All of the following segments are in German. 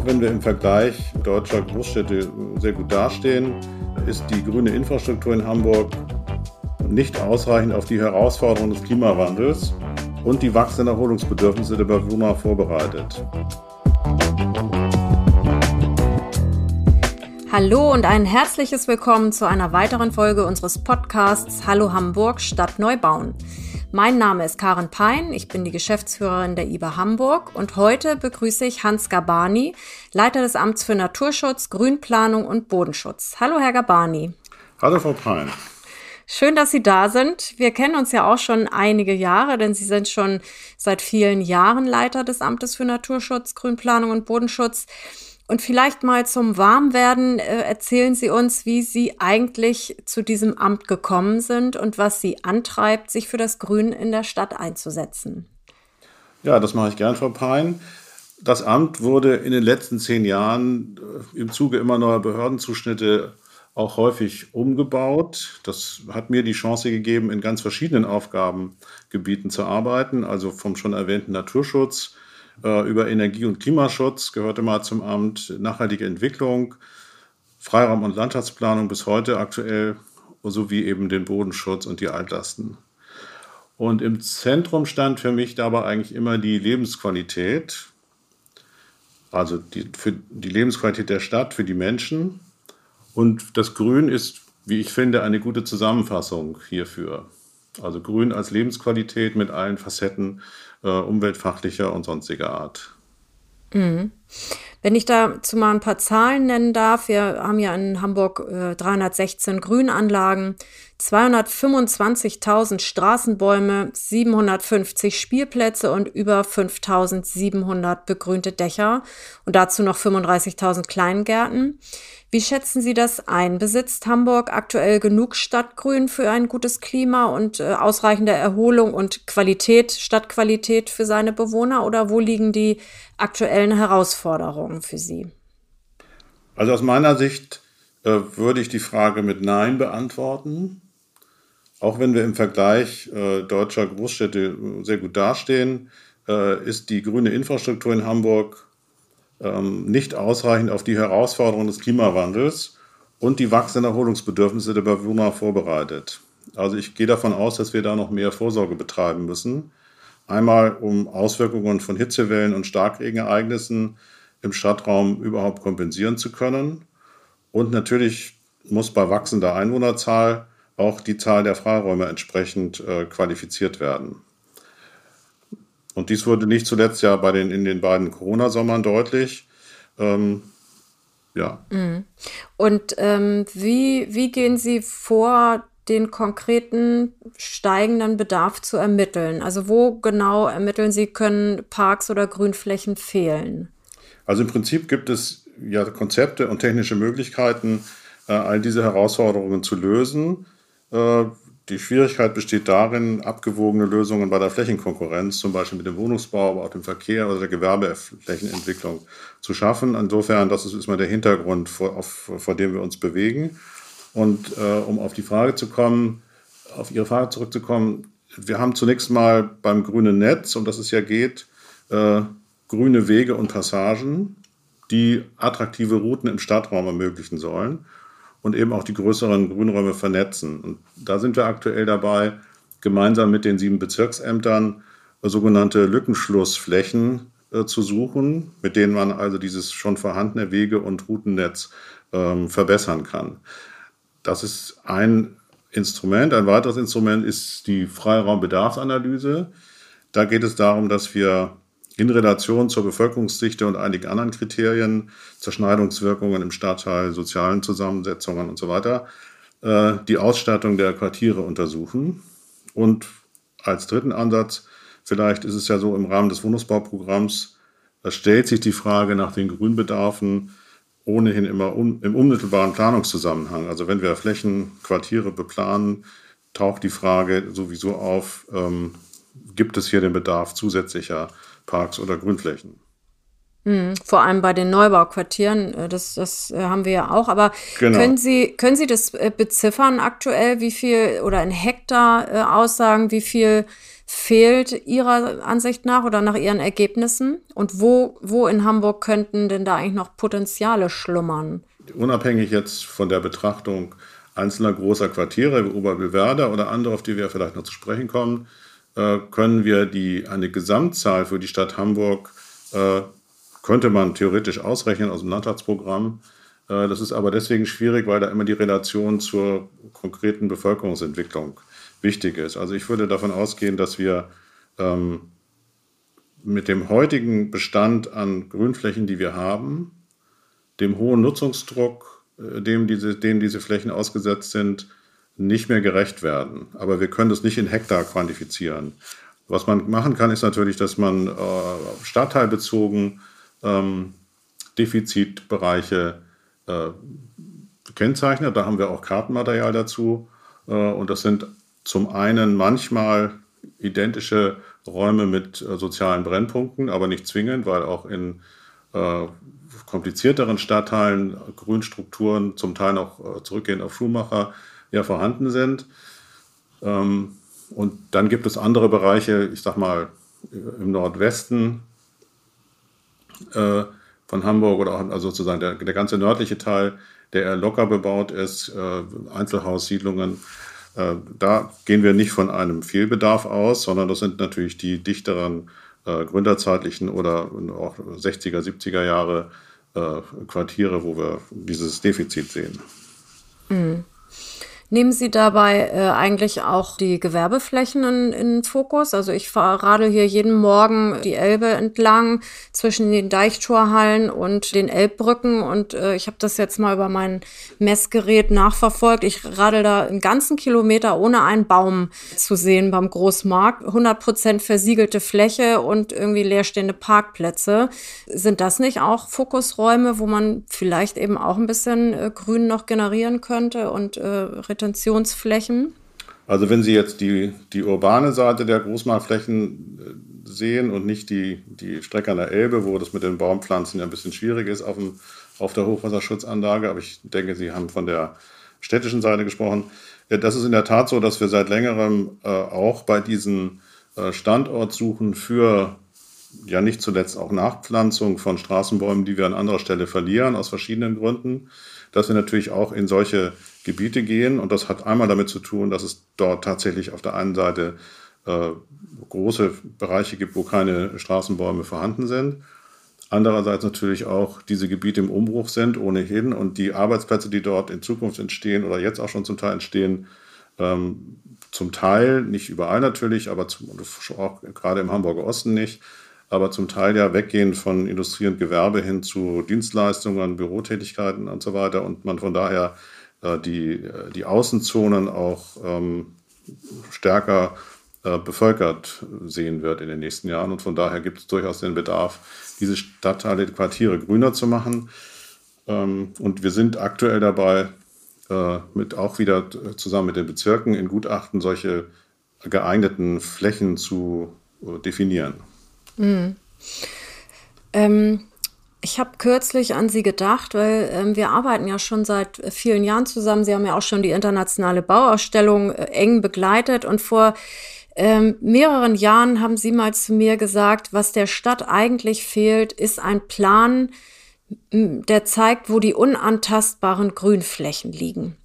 Auch wenn wir im Vergleich deutscher Großstädte sehr gut dastehen, ist die grüne Infrastruktur in Hamburg nicht ausreichend auf die Herausforderungen des Klimawandels und die wachsenden Erholungsbedürfnisse der Bewohner vorbereitet. Hallo und ein herzliches Willkommen zu einer weiteren Folge unseres Podcasts Hallo Hamburg Stadt Neubauen. Mein Name ist Karen Pein, ich bin die Geschäftsführerin der IBA Hamburg und heute begrüße ich Hans Gabani, Leiter des Amts für Naturschutz, Grünplanung und Bodenschutz. Hallo, Herr Gabani. Hallo, Frau Pein. Schön, dass Sie da sind. Wir kennen uns ja auch schon einige Jahre, denn Sie sind schon seit vielen Jahren Leiter des Amtes für Naturschutz, Grünplanung und Bodenschutz. Und vielleicht mal zum Warmwerden äh, erzählen Sie uns, wie Sie eigentlich zu diesem Amt gekommen sind und was Sie antreibt, sich für das Grün in der Stadt einzusetzen. Ja, das mache ich gern, Frau Pein. Das Amt wurde in den letzten zehn Jahren äh, im Zuge immer neuer Behördenzuschnitte auch häufig umgebaut. Das hat mir die Chance gegeben, in ganz verschiedenen Aufgabengebieten zu arbeiten, also vom schon erwähnten Naturschutz äh, über Energie- und Klimaschutz gehörte mal zum Amt, nachhaltige Entwicklung, Freiraum- und Landschaftsplanung bis heute aktuell, sowie eben den Bodenschutz und die Altlasten. Und im Zentrum stand für mich dabei eigentlich immer die Lebensqualität, also die, für die Lebensqualität der Stadt, für die Menschen. Und das Grün ist, wie ich finde, eine gute Zusammenfassung hierfür. Also Grün als Lebensqualität mit allen Facetten äh, umweltfachlicher und sonstiger Art. Mhm. Wenn ich dazu mal ein paar Zahlen nennen darf, wir haben ja in Hamburg äh, 316 Grünanlagen, 225.000 Straßenbäume, 750 Spielplätze und über 5.700 begrünte Dächer und dazu noch 35.000 Kleingärten. Wie schätzen Sie das ein? Besitzt Hamburg aktuell genug Stadtgrün für ein gutes Klima und äh, ausreichende Erholung und Qualität, Stadtqualität für seine Bewohner? Oder wo liegen die aktuellen Herausforderungen für Sie? Also aus meiner Sicht äh, würde ich die Frage mit Nein beantworten. Auch wenn wir im Vergleich äh, deutscher Großstädte sehr gut dastehen, äh, ist die grüne Infrastruktur in Hamburg nicht ausreichend auf die Herausforderungen des Klimawandels und die wachsenden Erholungsbedürfnisse der Bewohner vorbereitet. Also ich gehe davon aus, dass wir da noch mehr Vorsorge betreiben müssen. Einmal, um Auswirkungen von Hitzewellen und Starkregenereignissen im Stadtraum überhaupt kompensieren zu können. Und natürlich muss bei wachsender Einwohnerzahl auch die Zahl der Freiräume entsprechend äh, qualifiziert werden. Und dies wurde nicht zuletzt ja bei den, in den beiden Corona-Sommern deutlich. Ähm, ja. Mhm. Und ähm, wie, wie gehen Sie vor, den konkreten steigenden Bedarf zu ermitteln? Also wo genau ermitteln Sie, können Parks oder Grünflächen fehlen? Also im Prinzip gibt es ja Konzepte und technische Möglichkeiten, äh, all diese Herausforderungen zu lösen. Äh, die Schwierigkeit besteht darin, abgewogene Lösungen bei der Flächenkonkurrenz, zum Beispiel mit dem Wohnungsbau, aber auch dem Verkehr oder der Gewerbeflächenentwicklung zu schaffen. Insofern, das ist mal der Hintergrund, vor, auf, vor dem wir uns bewegen. Und äh, um auf die Frage zu kommen, auf Ihre Frage zurückzukommen, wir haben zunächst mal beim grünen Netz, um das es ja geht, äh, grüne Wege und Passagen, die attraktive Routen im Stadtraum ermöglichen sollen und eben auch die größeren Grünräume vernetzen. Und da sind wir aktuell dabei, gemeinsam mit den sieben Bezirksämtern äh, sogenannte Lückenschlussflächen äh, zu suchen, mit denen man also dieses schon vorhandene Wege- und Routennetz ähm, verbessern kann. Das ist ein Instrument. Ein weiteres Instrument ist die Freiraumbedarfsanalyse. Da geht es darum, dass wir in Relation zur Bevölkerungsdichte und einigen anderen Kriterien, Zerschneidungswirkungen im Stadtteil, sozialen Zusammensetzungen und so weiter, äh, die Ausstattung der Quartiere untersuchen. Und als dritten Ansatz, vielleicht ist es ja so im Rahmen des Wohnungsbauprogramms, da stellt sich die Frage nach den Grünbedarfen ohnehin immer un, im unmittelbaren Planungszusammenhang. Also wenn wir Flächen, Quartiere beplanen, taucht die Frage sowieso auf, ähm, gibt es hier den Bedarf zusätzlicher Parks oder Grünflächen. Mhm, vor allem bei den Neubauquartieren, äh, das, das äh, haben wir ja auch. Aber genau. können, Sie, können Sie das äh, beziffern aktuell, wie viel oder in Hektar aussagen, wie viel fehlt Ihrer Ansicht nach oder nach Ihren Ergebnissen? Und wo, wo in Hamburg könnten denn da eigentlich noch Potenziale schlummern? Unabhängig jetzt von der Betrachtung einzelner großer Quartiere, wie Oberbillwerder oder andere, auf die wir vielleicht noch zu sprechen kommen, können wir die, eine Gesamtzahl für die Stadt Hamburg könnte man theoretisch ausrechnen aus dem Landtagsprogramm. Äh, das ist aber deswegen schwierig, weil da immer die Relation zur konkreten Bevölkerungsentwicklung wichtig ist. Also ich würde davon ausgehen, dass wir ähm, mit dem heutigen Bestand an Grünflächen, die wir haben, dem hohen Nutzungsdruck, äh, dem diese, dem diese Flächen ausgesetzt sind, nicht mehr gerecht werden. Aber wir können das nicht in Hektar quantifizieren. Was man machen kann, ist natürlich, dass man äh, stadtteilbezogen ähm, Defizitbereiche äh, kennzeichnet. Da haben wir auch Kartenmaterial dazu. Äh, und das sind zum einen manchmal identische Räume mit äh, sozialen Brennpunkten, aber nicht zwingend, weil auch in äh, komplizierteren Stadtteilen Grünstrukturen zum Teil noch äh, zurückgehend auf Schuhmacher ja vorhanden sind. Ähm, und dann gibt es andere Bereiche, ich sag mal im Nordwesten, äh, von Hamburg oder auch also sozusagen der, der ganze nördliche Teil, der eher locker bebaut ist, äh, Einzelhaussiedlungen. Äh, da gehen wir nicht von einem Fehlbedarf aus, sondern das sind natürlich die dichteren äh, gründerzeitlichen oder auch 60er, 70er Jahre äh, Quartiere, wo wir dieses Defizit sehen. Mhm. Nehmen Sie dabei äh, eigentlich auch die Gewerbeflächen in, in Fokus? Also ich radel hier jeden Morgen die Elbe entlang zwischen den Deichtorhallen und den Elbbrücken und äh, ich habe das jetzt mal über mein Messgerät nachverfolgt. Ich radel da einen ganzen Kilometer ohne einen Baum zu sehen beim Großmarkt. 100 Prozent versiegelte Fläche und irgendwie leerstehende Parkplätze. Sind das nicht auch Fokusräume, wo man vielleicht eben auch ein bisschen äh, Grün noch generieren könnte und äh, Retentionsflächen? Also wenn Sie jetzt die, die urbane Seite der Großmarktflächen äh, sehen und nicht die, die Strecke an der Elbe, wo das mit den Baumpflanzen ja ein bisschen schwierig ist auf, dem, auf der Hochwasserschutzanlage, aber ich denke, Sie haben von der städtischen Seite gesprochen. Das ist in der Tat so, dass wir seit längerem äh, auch bei diesen äh, Standortsuchen für ja nicht zuletzt auch Nachpflanzung von Straßenbäumen, die wir an anderer Stelle verlieren, aus verschiedenen Gründen, dass wir natürlich auch in solche Gebiete gehen. Und das hat einmal damit zu tun, dass es dort tatsächlich auf der einen Seite äh, große Bereiche gibt, wo keine Straßenbäume vorhanden sind. Andererseits natürlich auch diese Gebiete im Umbruch sind ohnehin und die Arbeitsplätze, die dort in Zukunft entstehen oder jetzt auch schon zum Teil entstehen, ähm, zum Teil, nicht überall natürlich, aber zum, auch gerade im Hamburger Osten nicht, aber zum Teil ja weggehen von Industrie und Gewerbe hin zu Dienstleistungen, Bürotätigkeiten und so weiter und man von daher die, äh, die Außenzonen auch ähm, stärker äh, bevölkert sehen wird in den nächsten Jahren. Und von daher gibt es durchaus den Bedarf, diese Stadtteile, die Quartiere grüner zu machen. Ähm, und wir sind aktuell dabei, äh, mit auch wieder zusammen mit den Bezirken in Gutachten solche geeigneten Flächen zu äh, definieren. Mhm. Ähm, ich habe kürzlich an Sie gedacht, weil ähm, wir arbeiten ja schon seit vielen Jahren zusammen. Sie haben ja auch schon die internationale Bauausstellung äh, eng begleitet und vor ähm, mehreren Jahren haben Sie mal zu mir gesagt, was der Stadt eigentlich fehlt, ist ein Plan, der zeigt, wo die unantastbaren Grünflächen liegen.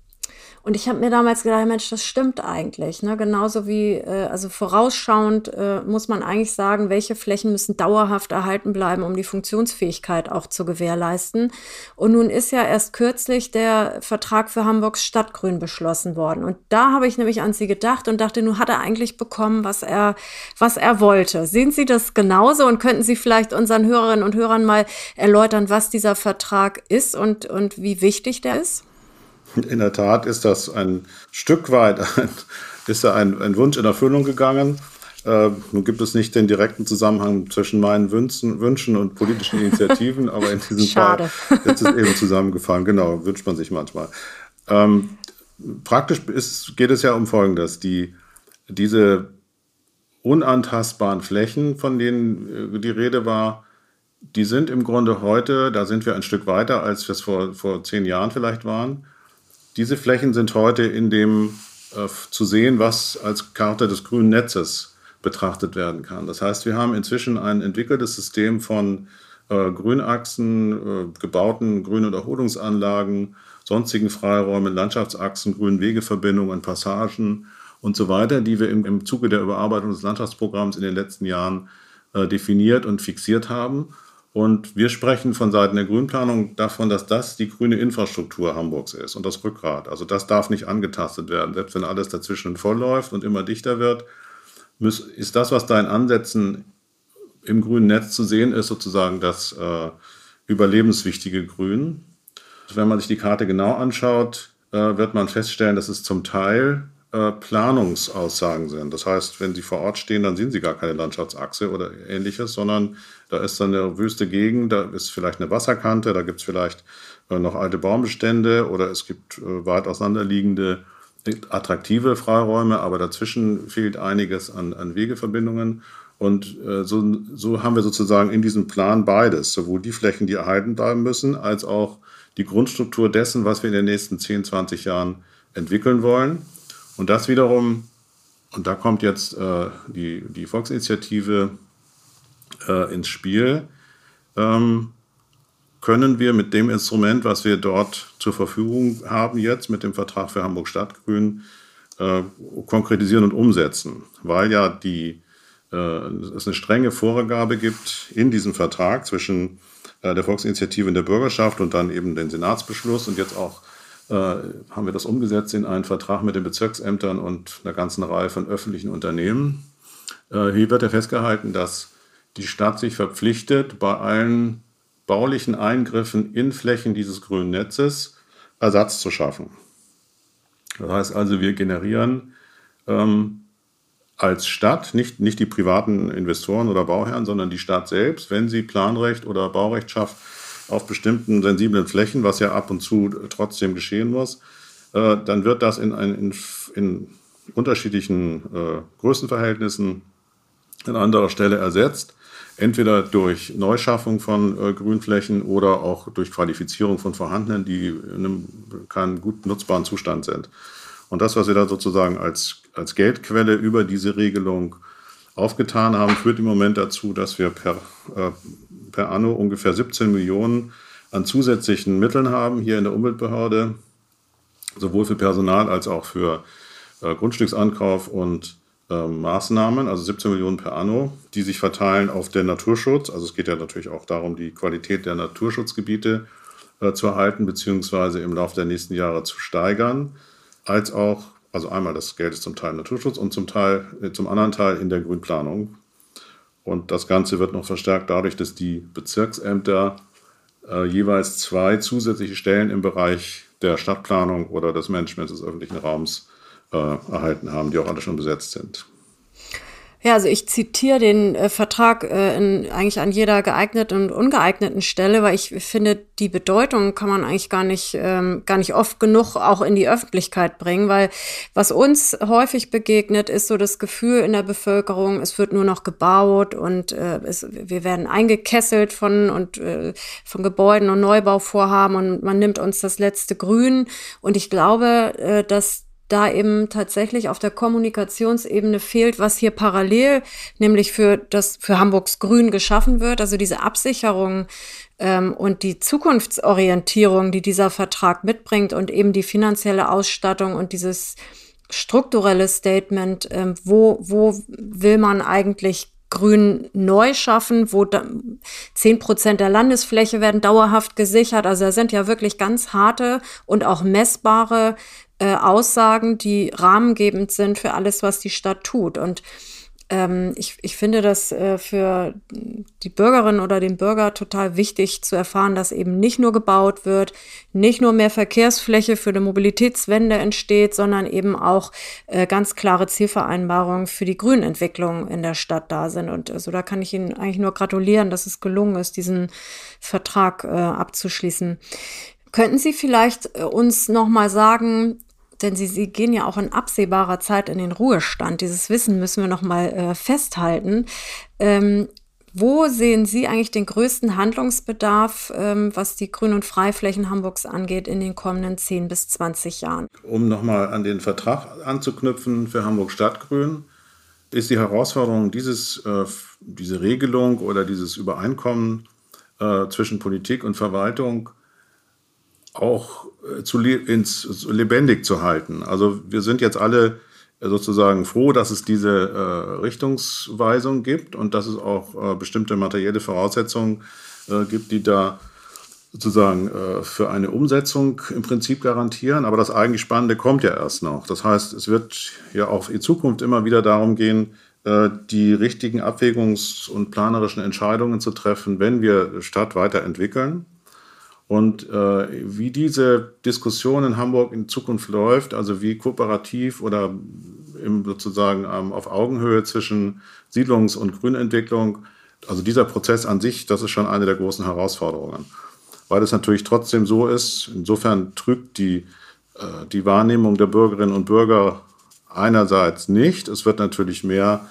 Und ich habe mir damals gedacht, Mensch, das stimmt eigentlich. Ne? Genauso wie, äh, also vorausschauend äh, muss man eigentlich sagen, welche Flächen müssen dauerhaft erhalten bleiben, um die Funktionsfähigkeit auch zu gewährleisten. Und nun ist ja erst kürzlich der Vertrag für Hamburgs Stadtgrün beschlossen worden. Und da habe ich nämlich an Sie gedacht und dachte, nun hat er eigentlich bekommen, was er, was er wollte. Sehen Sie das genauso und könnten Sie vielleicht unseren Hörerinnen und Hörern mal erläutern, was dieser Vertrag ist und, und wie wichtig der ist? In der Tat ist das ein Stück weit ein, ist da ein, ein Wunsch in Erfüllung gegangen. Äh, nun gibt es nicht den direkten Zusammenhang zwischen meinen Wünschen, Wünschen und politischen Initiativen, aber in diesem Schade. Fall ist es eben zusammengefallen. Genau, wünscht man sich manchmal. Ähm, praktisch ist, geht es ja um Folgendes. Die, diese unantastbaren Flächen, von denen äh, die Rede war, die sind im Grunde heute, da sind wir ein Stück weiter, als wir es vor, vor zehn Jahren vielleicht waren. Diese Flächen sind heute in dem äh, zu sehen, was als Karte des grünen Netzes betrachtet werden kann. Das heißt, wir haben inzwischen ein entwickeltes System von äh, Grünachsen, äh, gebauten Grün- und Erholungsanlagen, sonstigen Freiräumen, Landschaftsachsen, grünen Wegeverbindungen, Passagen und so weiter, die wir im, im Zuge der Überarbeitung des Landschaftsprogramms in den letzten Jahren äh, definiert und fixiert haben. Und wir sprechen von Seiten der Grünplanung davon, dass das die grüne Infrastruktur Hamburgs ist und das Rückgrat. Also das darf nicht angetastet werden. Selbst wenn alles dazwischen vollläuft und immer dichter wird, ist das, was da in Ansätzen im grünen Netz zu sehen ist, sozusagen das äh, überlebenswichtige Grün. Wenn man sich die Karte genau anschaut, äh, wird man feststellen, dass es zum Teil äh, Planungsaussagen sind. Das heißt, wenn Sie vor Ort stehen, dann sehen Sie gar keine Landschaftsachse oder ähnliches, sondern da ist dann eine wüste Gegend, da ist vielleicht eine Wasserkante, da gibt es vielleicht äh, noch alte Baumbestände oder es gibt äh, weit auseinanderliegende attraktive Freiräume, aber dazwischen fehlt einiges an, an Wegeverbindungen. Und so, so haben wir sozusagen in diesem Plan beides, sowohl die Flächen, die erhalten bleiben müssen, als auch die Grundstruktur dessen, was wir in den nächsten 10, 20 Jahren entwickeln wollen. Und das wiederum, und da kommt jetzt äh, die, die Volksinitiative äh, ins Spiel, ähm, können wir mit dem Instrument, was wir dort zur Verfügung haben jetzt, mit dem Vertrag für Hamburg Stadtgrün, äh, konkretisieren und umsetzen, weil ja die, äh, es eine strenge Vorgabe gibt in diesem Vertrag zwischen äh, der Volksinitiative und der Bürgerschaft und dann eben den Senatsbeschluss und jetzt auch haben wir das umgesetzt in einen Vertrag mit den Bezirksämtern und einer ganzen Reihe von öffentlichen Unternehmen. Äh, hier wird ja festgehalten, dass die Stadt sich verpflichtet, bei allen baulichen Eingriffen in Flächen dieses grünen Netzes Ersatz zu schaffen. Das heißt also, wir generieren ähm, als Stadt, nicht, nicht die privaten Investoren oder Bauherren, sondern die Stadt selbst, wenn sie Planrecht oder Baurecht schafft, auf bestimmten sensiblen Flächen, was ja ab und zu trotzdem geschehen muss, äh, dann wird das in, ein, in, in unterschiedlichen äh, Größenverhältnissen an anderer Stelle ersetzt. Entweder durch Neuschaffung von äh, Grünflächen oder auch durch Qualifizierung von vorhandenen, die in einem keinen gut nutzbaren Zustand sind. Und das, was wir da sozusagen als, als Geldquelle über diese Regelung aufgetan haben, führt im Moment dazu, dass wir per, äh, per anno ungefähr 17 Millionen an zusätzlichen Mitteln haben hier in der Umweltbehörde, sowohl für Personal als auch für äh, Grundstücksankauf und äh, Maßnahmen, also 17 Millionen per anno, die sich verteilen auf den Naturschutz. Also es geht ja natürlich auch darum, die Qualität der Naturschutzgebiete äh, zu erhalten, beziehungsweise im Laufe der nächsten Jahre zu steigern, als auch, also einmal das Geld ist zum Teil Naturschutz und zum Teil, äh, zum anderen Teil in der Grünplanung. Und das Ganze wird noch verstärkt dadurch, dass die Bezirksämter äh, jeweils zwei zusätzliche Stellen im Bereich der Stadtplanung oder des Managements des öffentlichen Raums äh, erhalten haben, die auch alle schon besetzt sind. Ja, also ich zitiere den äh, Vertrag äh, in, eigentlich an jeder geeigneten und ungeeigneten Stelle, weil ich finde, die Bedeutung kann man eigentlich gar nicht, ähm, gar nicht oft genug auch in die Öffentlichkeit bringen, weil was uns häufig begegnet, ist so das Gefühl in der Bevölkerung, es wird nur noch gebaut und äh, es, wir werden eingekesselt von und äh, von Gebäuden und Neubauvorhaben und man nimmt uns das letzte Grün. Und ich glaube, äh, dass da eben tatsächlich auf der Kommunikationsebene fehlt, was hier parallel nämlich für das für Hamburgs Grün geschaffen wird, also diese Absicherung ähm, und die Zukunftsorientierung, die dieser Vertrag mitbringt und eben die finanzielle Ausstattung und dieses strukturelle Statement, ähm, wo wo will man eigentlich Grün neu schaffen, wo zehn Prozent der Landesfläche werden dauerhaft gesichert. Also da sind ja wirklich ganz harte und auch messbare äh, Aussagen, die rahmengebend sind für alles, was die Stadt tut. Und ähm, ich, ich finde das äh, für die Bürgerin oder den Bürger total wichtig zu erfahren, dass eben nicht nur gebaut wird, nicht nur mehr Verkehrsfläche für eine Mobilitätswende entsteht, sondern eben auch äh, ganz klare Zielvereinbarungen für die Grünentwicklung in der Stadt da sind. Und also da kann ich Ihnen eigentlich nur gratulieren, dass es gelungen ist, diesen Vertrag äh, abzuschließen. Könnten Sie vielleicht äh, uns noch mal sagen, denn sie, sie gehen ja auch in absehbarer Zeit in den Ruhestand. Dieses Wissen müssen wir noch mal äh, festhalten. Ähm, Wo sehen Sie eigentlich den größten Handlungsbedarf, ähm, was die Grün- und Freiflächen Hamburgs angeht, in den kommenden 10 bis 20 Jahren? Um nochmal an den Vertrag anzuknüpfen für Hamburg Stadtgrün, ist die Herausforderung, dieses, äh, diese Regelung oder dieses Übereinkommen äh, zwischen Politik und Verwaltung auch äh, zu, ins, lebendig zu halten. Also wir sind jetzt alle sozusagen froh, dass es diese äh, Richtungsweisung gibt und dass es auch äh, bestimmte materielle Voraussetzungen äh, gibt, die da sozusagen äh, für eine Umsetzung im Prinzip garantieren. Aber das eigentlich Spannende kommt ja erst noch. Das heißt, es wird ja auch in Zukunft immer wieder darum gehen, äh, die richtigen Abwägungs- und planerischen Entscheidungen zu treffen, wenn wir Stadt weiterentwickeln. Und äh, wie diese Diskussion in Hamburg in Zukunft läuft, also wie kooperativ oder im, sozusagen ähm, auf Augenhöhe zwischen Siedlungs- und Grünentwicklung, also dieser Prozess an sich, das ist schon eine der großen Herausforderungen. Weil es natürlich trotzdem so ist, insofern trügt die, äh, die Wahrnehmung der Bürgerinnen und Bürger einerseits nicht. Es wird natürlich mehr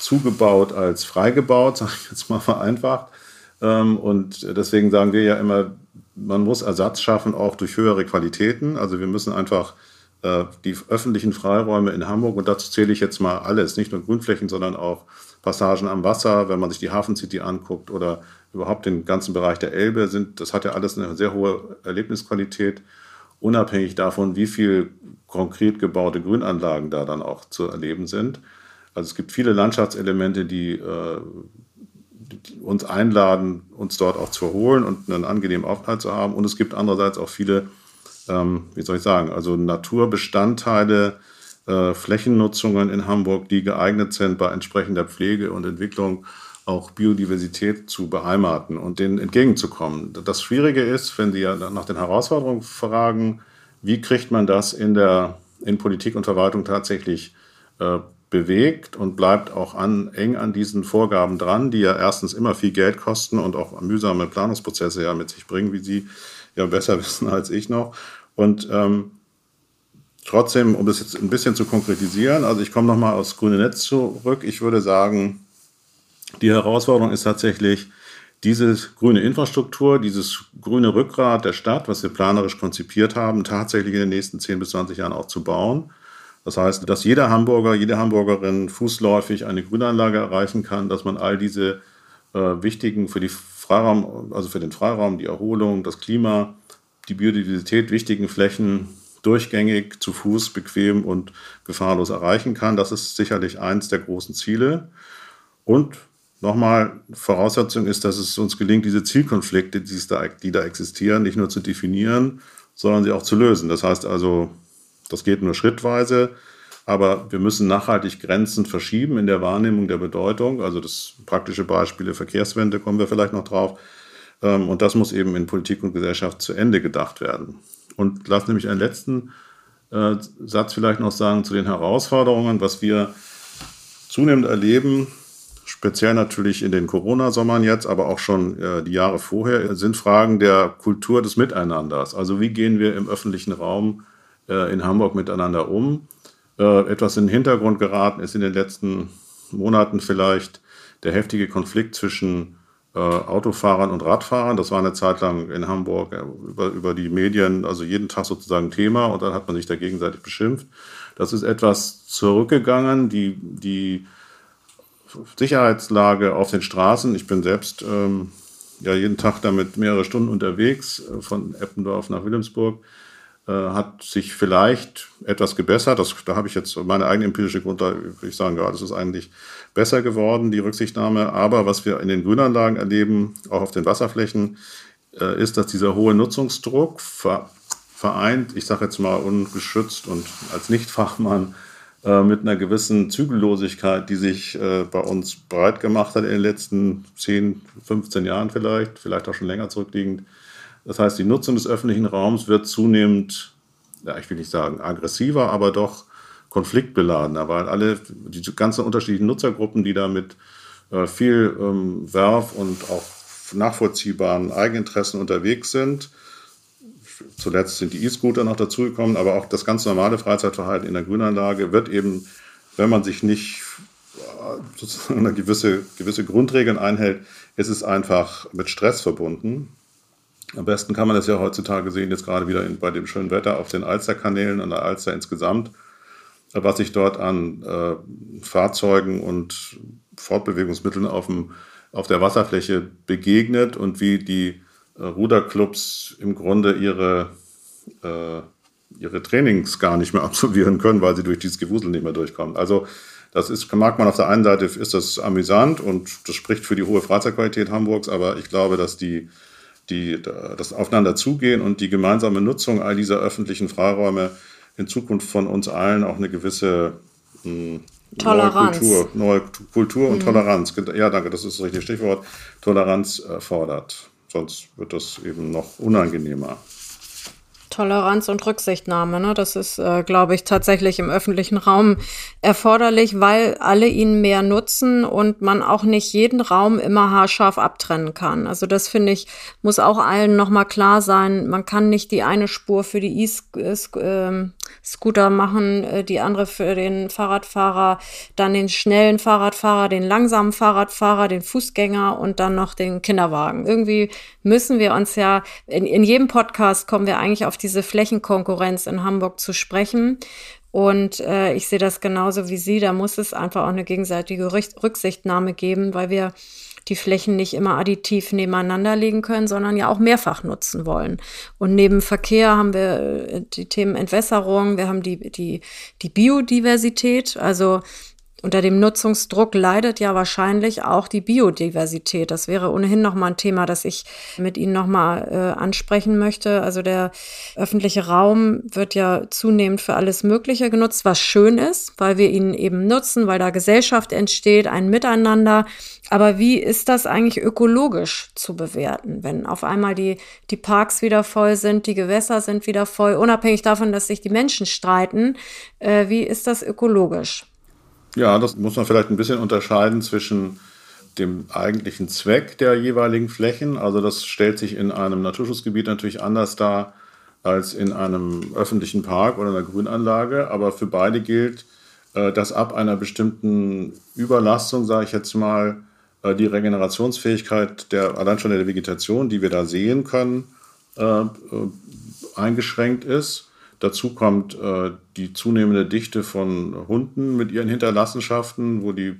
zugebaut als freigebaut, sage ich jetzt mal vereinfacht. Ähm, und deswegen sagen wir ja immer, man muss Ersatz schaffen, auch durch höhere Qualitäten. Also wir müssen einfach äh, die öffentlichen Freiräume in Hamburg, und dazu zähle ich jetzt mal alles, nicht nur Grünflächen, sondern auch Passagen am Wasser, wenn man sich die Hafencity anguckt oder überhaupt den ganzen Bereich der Elbe, sind, das hat ja alles eine sehr hohe Erlebnisqualität, unabhängig davon, wie viel konkret gebaute Grünanlagen da dann auch zu erleben sind. Also es gibt viele Landschaftselemente, die äh, uns einladen, uns dort auch zu erholen und einen angenehmen Aufenthalt zu haben. Und es gibt andererseits auch viele, ähm, wie soll ich sagen, also Naturbestandteile, äh, Flächennutzungen in Hamburg, die geeignet sind, bei entsprechender Pflege und Entwicklung auch Biodiversität zu beheimaten und denen entgegenzukommen. Das Schwierige ist, wenn Sie ja nach den Herausforderungen fragen, wie kriegt man das in der in Politik und Verwaltung tatsächlich äh, bewegt und bleibt auch an, eng an diesen Vorgaben dran, die ja erstens immer viel Geld kosten und auch mühsame Planungsprozesse ja mit sich bringen, wie Sie ja besser wissen als ich noch. Und ähm, trotzdem, um das jetzt ein bisschen zu konkretisieren, also ich komme nochmal aufs grüne Netz zurück. Ich würde sagen, die Herausforderung ist tatsächlich, diese grüne Infrastruktur, dieses grüne Rückgrat der Stadt, was wir planerisch konzipiert haben, tatsächlich in den nächsten 10 bis 20 Jahren auch zu bauen. Das heißt, dass jeder Hamburger, jede Hamburgerin fußläufig eine Grünanlage erreichen kann, dass man all diese äh, wichtigen für die Freiraum, also für den Freiraum, die Erholung, das Klima, die Biodiversität wichtigen Flächen durchgängig zu Fuß bequem und gefahrlos erreichen kann. Das ist sicherlich eins der großen Ziele. Und nochmal, Voraussetzung ist, dass es uns gelingt, diese Zielkonflikte, die da, die da existieren, nicht nur zu definieren, sondern sie auch zu lösen. Das heißt also, das geht nur schrittweise, aber wir müssen nachhaltig Grenzen verschieben in der Wahrnehmung der Bedeutung. Also das praktische Beispiele Verkehrswende kommen wir vielleicht noch drauf. Ähm, und das muss eben in Politik und Gesellschaft zu Ende gedacht werden. Und lass nämlich einen letzten äh, Satz vielleicht noch sagen zu den Herausforderungen, was wir zunehmend erleben, speziell natürlich in den Corona-Sommern jetzt, aber auch schon äh, die Jahre vorher, sind Fragen der Kultur des Miteinanders. Also wie gehen wir im öffentlichen Raum äh, in Hamburg miteinander um. Äh, etwas in den Hintergrund geraten ist in den letzten Monaten vielleicht der heftige Konflikt zwischen äh, Autofahrern und Radfahrern. Das war eine Zeit lang in Hamburg über, über die Medien, also jeden Tag sozusagen Thema und dann hat man sich da gegenseitig beschimpft. Das ist etwas zurückgegangen. Die, die Sicherheitslage auf den Straßen, ich bin selbst ähm, ja jeden Tag damit mehrere Stunden unterwegs, von Eppendorf nach Wilhelmsburg, äh, hat sich vielleicht etwas gebessert. Das, da habe ich jetzt meine eigene empirische Grundlage, würde ich sagen, ja, das ist eigentlich besser geworden, die Rücksichtnahme. Aber was wir in den Grünanlagen erleben, auch auf den Wasserflächen, äh, ist, dass dieser hohe Nutzungsdruck vereint, ich sage jetzt mal ungeschützt und als Nichtfachmann, äh, mit einer gewissen Zügellosigkeit, die sich bei uns breit gemacht hat in den letzten 10, 15 Jahren vielleicht, vielleicht auch schon länger zurückliegend, das heißt, die Nutzung des öffentlichen Raums wird zunehmend, ja, ich will nicht sagen aggressiver, aber doch konfliktbeladener, weil alle die ganzen unterschiedlichen Nutzergruppen, die da mit äh, viel ähm, Werf und auch nachvollziehbaren Eigeninteressen unterwegs sind. Zuletzt sind die E-Scooter noch dazugekommen, aber auch das ganz normale Freizeitverhalten in der Grünanlage wird eben, wenn man sich nicht sozusagen eine gewisse, gewisse Grundregeln einhält, ist es einfach mit Stress verbunden. Am besten kann man das ja heutzutage sehen, jetzt gerade wieder in, bei dem schönen Wetter auf den Alsterkanälen und der Alster insgesamt, was sich dort an äh, Fahrzeugen und Fortbewegungsmitteln auf, dem, auf der Wasserfläche begegnet und wie die äh, Ruderclubs im Grunde ihre, äh, ihre Trainings gar nicht mehr absolvieren können, weil sie durch dieses Gewusel nicht mehr durchkommen. Also das ist, mag man auf der einen Seite, ist das amüsant und das spricht für die hohe Freizeitqualität Hamburgs, aber ich glaube, dass die, die, das Aufeinander zugehen und die gemeinsame Nutzung all dieser öffentlichen Freiräume in Zukunft von uns allen auch eine gewisse mh, hm, Toleranz. Neue Kultur, neue Kultur und mhm. Toleranz. Ja, danke, das ist das richtige Stichwort. Toleranz fordert. Sonst wird das eben noch unangenehmer. Toleranz und Rücksichtnahme. Ne? Das ist, äh, glaube ich, tatsächlich im öffentlichen Raum erforderlich, weil alle ihn mehr nutzen und man auch nicht jeden Raum immer haarscharf abtrennen kann. Also das finde ich, muss auch allen nochmal klar sein. Man kann nicht die eine Spur für die E-Scooter machen, äh, die andere für den Fahrradfahrer, dann den schnellen Fahrradfahrer, den langsamen Fahrradfahrer, den Fußgänger und dann noch den Kinderwagen. Irgendwie müssen wir uns ja, in, in jedem Podcast kommen wir eigentlich auf diese Flächenkonkurrenz in Hamburg zu sprechen. Und äh, ich sehe das genauso wie Sie. Da muss es einfach auch eine gegenseitige Rücksichtnahme geben, weil wir die Flächen nicht immer additiv nebeneinander legen können, sondern ja auch mehrfach nutzen wollen. Und neben Verkehr haben wir äh, die Themen Entwässerung, wir haben die, die, die Biodiversität, also unter dem Nutzungsdruck leidet ja wahrscheinlich auch die Biodiversität. Das wäre ohnehin noch mal ein Thema, das ich mit Ihnen noch mal äh, ansprechen möchte. Also der öffentliche Raum wird ja zunehmend für alles Mögliche genutzt, was schön ist, weil wir ihn eben nutzen, weil da Gesellschaft entsteht, ein Miteinander. Aber wie ist das eigentlich ökologisch zu bewerten, wenn auf einmal die, die Parks wieder voll sind, die Gewässer sind wieder voll, unabhängig davon, dass sich die Menschen streiten? Äh, wie ist das ökologisch? Ja, das muss man vielleicht ein bisschen unterscheiden zwischen dem eigentlichen Zweck der jeweiligen Flächen. Also das stellt sich in einem Naturschutzgebiet natürlich anders dar als in einem öffentlichen Park oder einer Grünanlage. Aber für beide gilt, äh, dass ab einer bestimmten Überlastung, sage ich jetzt mal, äh, die Regenerationsfähigkeit der allein schon der Vegetation, die wir da sehen können, äh, eingeschränkt ist. Dazu kommt äh, die zunehmende Dichte von Hunden mit ihren Hinterlassenschaften, wo die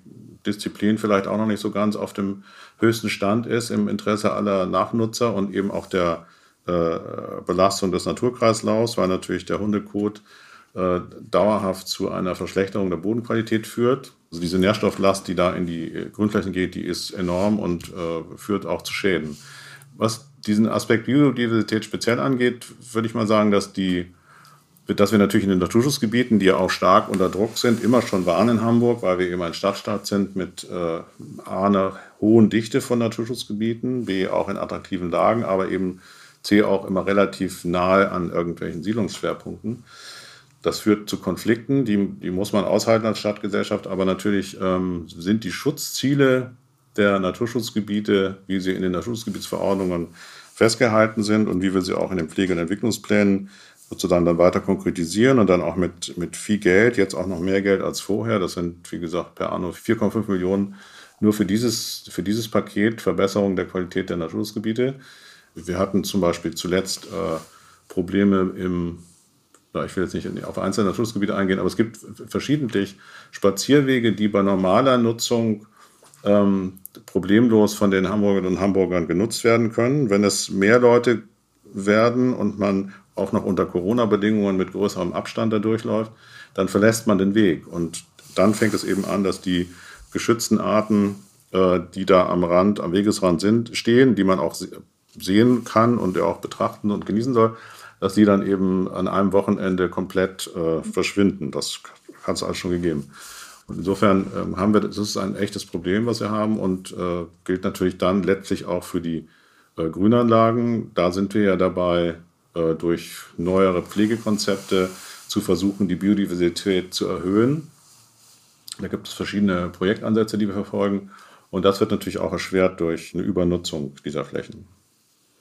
Disziplin vielleicht auch noch nicht so ganz auf dem höchsten Stand ist im Interesse aller Nachnutzer und eben auch der äh, Belastung des Naturkreislaufs, weil natürlich der Hundekot äh, dauerhaft zu einer Verschlechterung der Bodenqualität führt. Also diese Nährstofflast, die da in die Grünflächen geht, die ist enorm und äh, führt auch zu Schäden. Was diesen Aspekt Biodiversität speziell angeht, würde ich mal sagen, dass die dass wir natürlich in den Naturschutzgebieten, die ja auch stark unter Druck sind, immer schon waren in Hamburg, weil wir eben ein Stadtstaat sind mit äh, A, einer hohen Dichte von Naturschutzgebieten, B, auch in attraktiven Lagen, aber eben C, auch immer relativ nahe an irgendwelchen Siedlungsschwerpunkten. Das führt zu Konflikten, die, die muss man aushalten als Stadtgesellschaft, aber natürlich ähm, sind die Schutzziele der Naturschutzgebiete, wie sie in den Naturschutzgebietsverordnungen festgehalten sind und wie wir sie auch in den Pflege- und Entwicklungsplänen sozusagen dann weiter konkretisieren und dann auch mit, mit viel Geld, jetzt auch noch mehr Geld als vorher. Das sind, wie gesagt, per anno 4,5 Millionen nur für dieses, für dieses Paket Verbesserung der Qualität der Naturschutzgebiete. Wir hatten zum Beispiel zuletzt äh, Probleme im, ich will jetzt nicht auf einzelne Naturschutzgebiete eingehen, aber es gibt verschiedentlich Spazierwege, die bei normaler Nutzung ähm, problemlos von den Hamburgerinnen und Hamburgern genutzt werden können. Wenn es mehr Leute werden und man auch noch unter Corona-Bedingungen mit größerem Abstand da durchläuft, dann verlässt man den Weg. Und dann fängt es eben an, dass die geschützten Arten, äh, die da am Rand, am Wegesrand sind, stehen, die man auch sehen kann und auch betrachten und genießen soll, dass die dann eben an einem Wochenende komplett äh, verschwinden. Das hat es alles schon gegeben. Und insofern ähm, haben wir, das ist ein echtes Problem, was wir haben und äh, gilt natürlich dann letztlich auch für die Grünanlagen. Da sind wir ja dabei, durch neuere Pflegekonzepte zu versuchen, die Biodiversität zu erhöhen. Da gibt es verschiedene Projektansätze, die wir verfolgen. Und das wird natürlich auch erschwert durch eine Übernutzung dieser Flächen.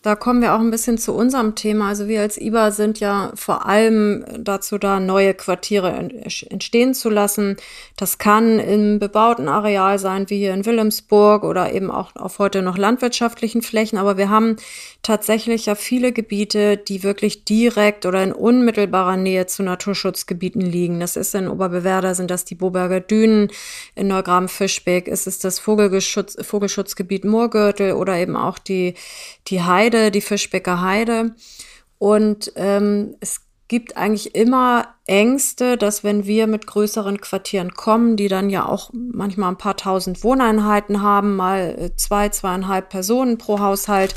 Da kommen wir auch ein bisschen zu unserem Thema. Also wir als IBA sind ja vor allem dazu da, neue Quartiere entstehen zu lassen. Das kann im bebauten Areal sein, wie hier in Wilhelmsburg oder eben auch auf heute noch landwirtschaftlichen Flächen. Aber wir haben tatsächlich ja viele Gebiete, die wirklich direkt oder in unmittelbarer Nähe zu Naturschutzgebieten liegen. Das ist in Oberbewerder, sind das die Boberger Dünen, in Neugraben-Fischbeck ist es das Vogelschutz, Vogelschutzgebiet Moorgürtel oder eben auch die, die Heide Heide, die Fischbecker Heide. Und ähm, es gibt eigentlich immer Ängste, dass wenn wir mit größeren Quartieren kommen, die dann ja auch manchmal ein paar tausend Wohneinheiten haben, mal äh, zwei, zweieinhalb Personen pro Haushalt,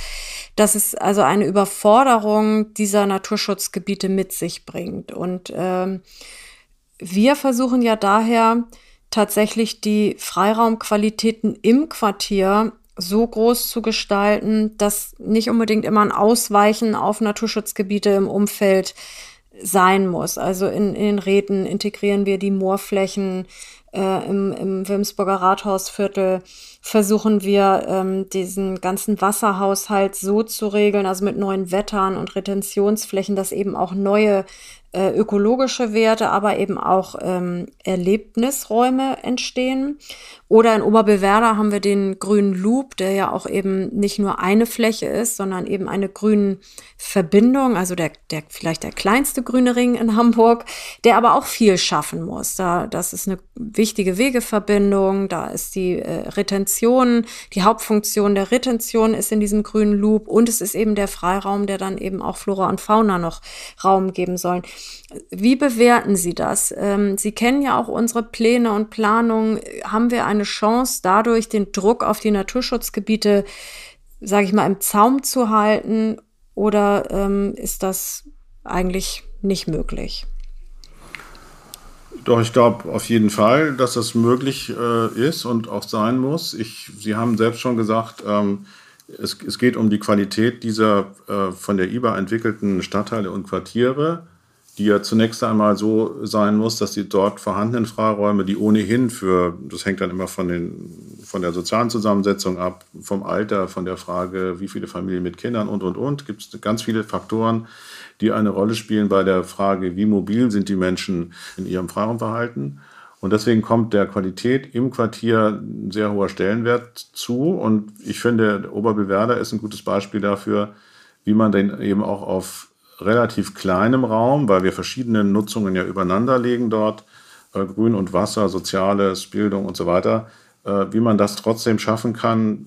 dass es also eine Überforderung dieser Naturschutzgebiete mit sich bringt. Und ähm, wir versuchen ja daher tatsächlich die Freiraumqualitäten im Quartier so groß zu gestalten, dass nicht unbedingt immer ein Ausweichen auf Naturschutzgebiete im Umfeld sein muss. Also in, in den Räten integrieren wir die Moorflächen, äh, im, im Wilmsburger Rathausviertel versuchen wir ähm, diesen ganzen Wasserhaushalt so zu regeln, also mit neuen Wettern und Retentionsflächen, dass eben auch neue äh, ökologische Werte, aber eben auch ähm, Erlebnisräume entstehen. Oder in Oberbewerder haben wir den grünen Loop, der ja auch eben nicht nur eine Fläche ist, sondern eben eine grüne Verbindung, also der, der vielleicht der kleinste grüne Ring in Hamburg, der aber auch viel schaffen muss. Da, das ist eine wichtige Wegeverbindung, da ist die äh, Retention, die Hauptfunktion der Retention ist in diesem grünen Loop und es ist eben der Freiraum, der dann eben auch Flora und Fauna noch Raum geben sollen. Wie bewerten Sie das? Ähm, Sie kennen ja auch unsere Pläne und Planungen. Haben wir eine Chance, dadurch den Druck auf die Naturschutzgebiete, sage ich mal, im Zaum zu halten? Oder ähm, ist das eigentlich nicht möglich? Doch, ich glaube auf jeden Fall, dass das möglich äh, ist und auch sein muss. Ich, Sie haben selbst schon gesagt, ähm, es, es, geht um die Qualität dieser äh, von der IBA entwickelten Stadtteile und Quartiere die ja zunächst einmal so sein muss, dass die dort vorhandenen Freiräume, die ohnehin für, das hängt dann immer von, den, von der sozialen Zusammensetzung ab, vom Alter, von der Frage, wie viele Familien mit Kindern und, und, und, gibt es ganz viele Faktoren, die eine Rolle spielen bei der Frage, wie mobil sind die Menschen in ihrem Freiraumverhalten. Und deswegen kommt der Qualität im Quartier ein sehr hoher Stellenwert zu. Und ich finde, Oberbewerder ist ein gutes Beispiel dafür, wie man denn eben auch auf relativ kleinem Raum, weil wir verschiedene Nutzungen ja übereinander legen dort, äh, Grün und Wasser, Soziales, Bildung und so weiter, äh, wie man das trotzdem schaffen kann,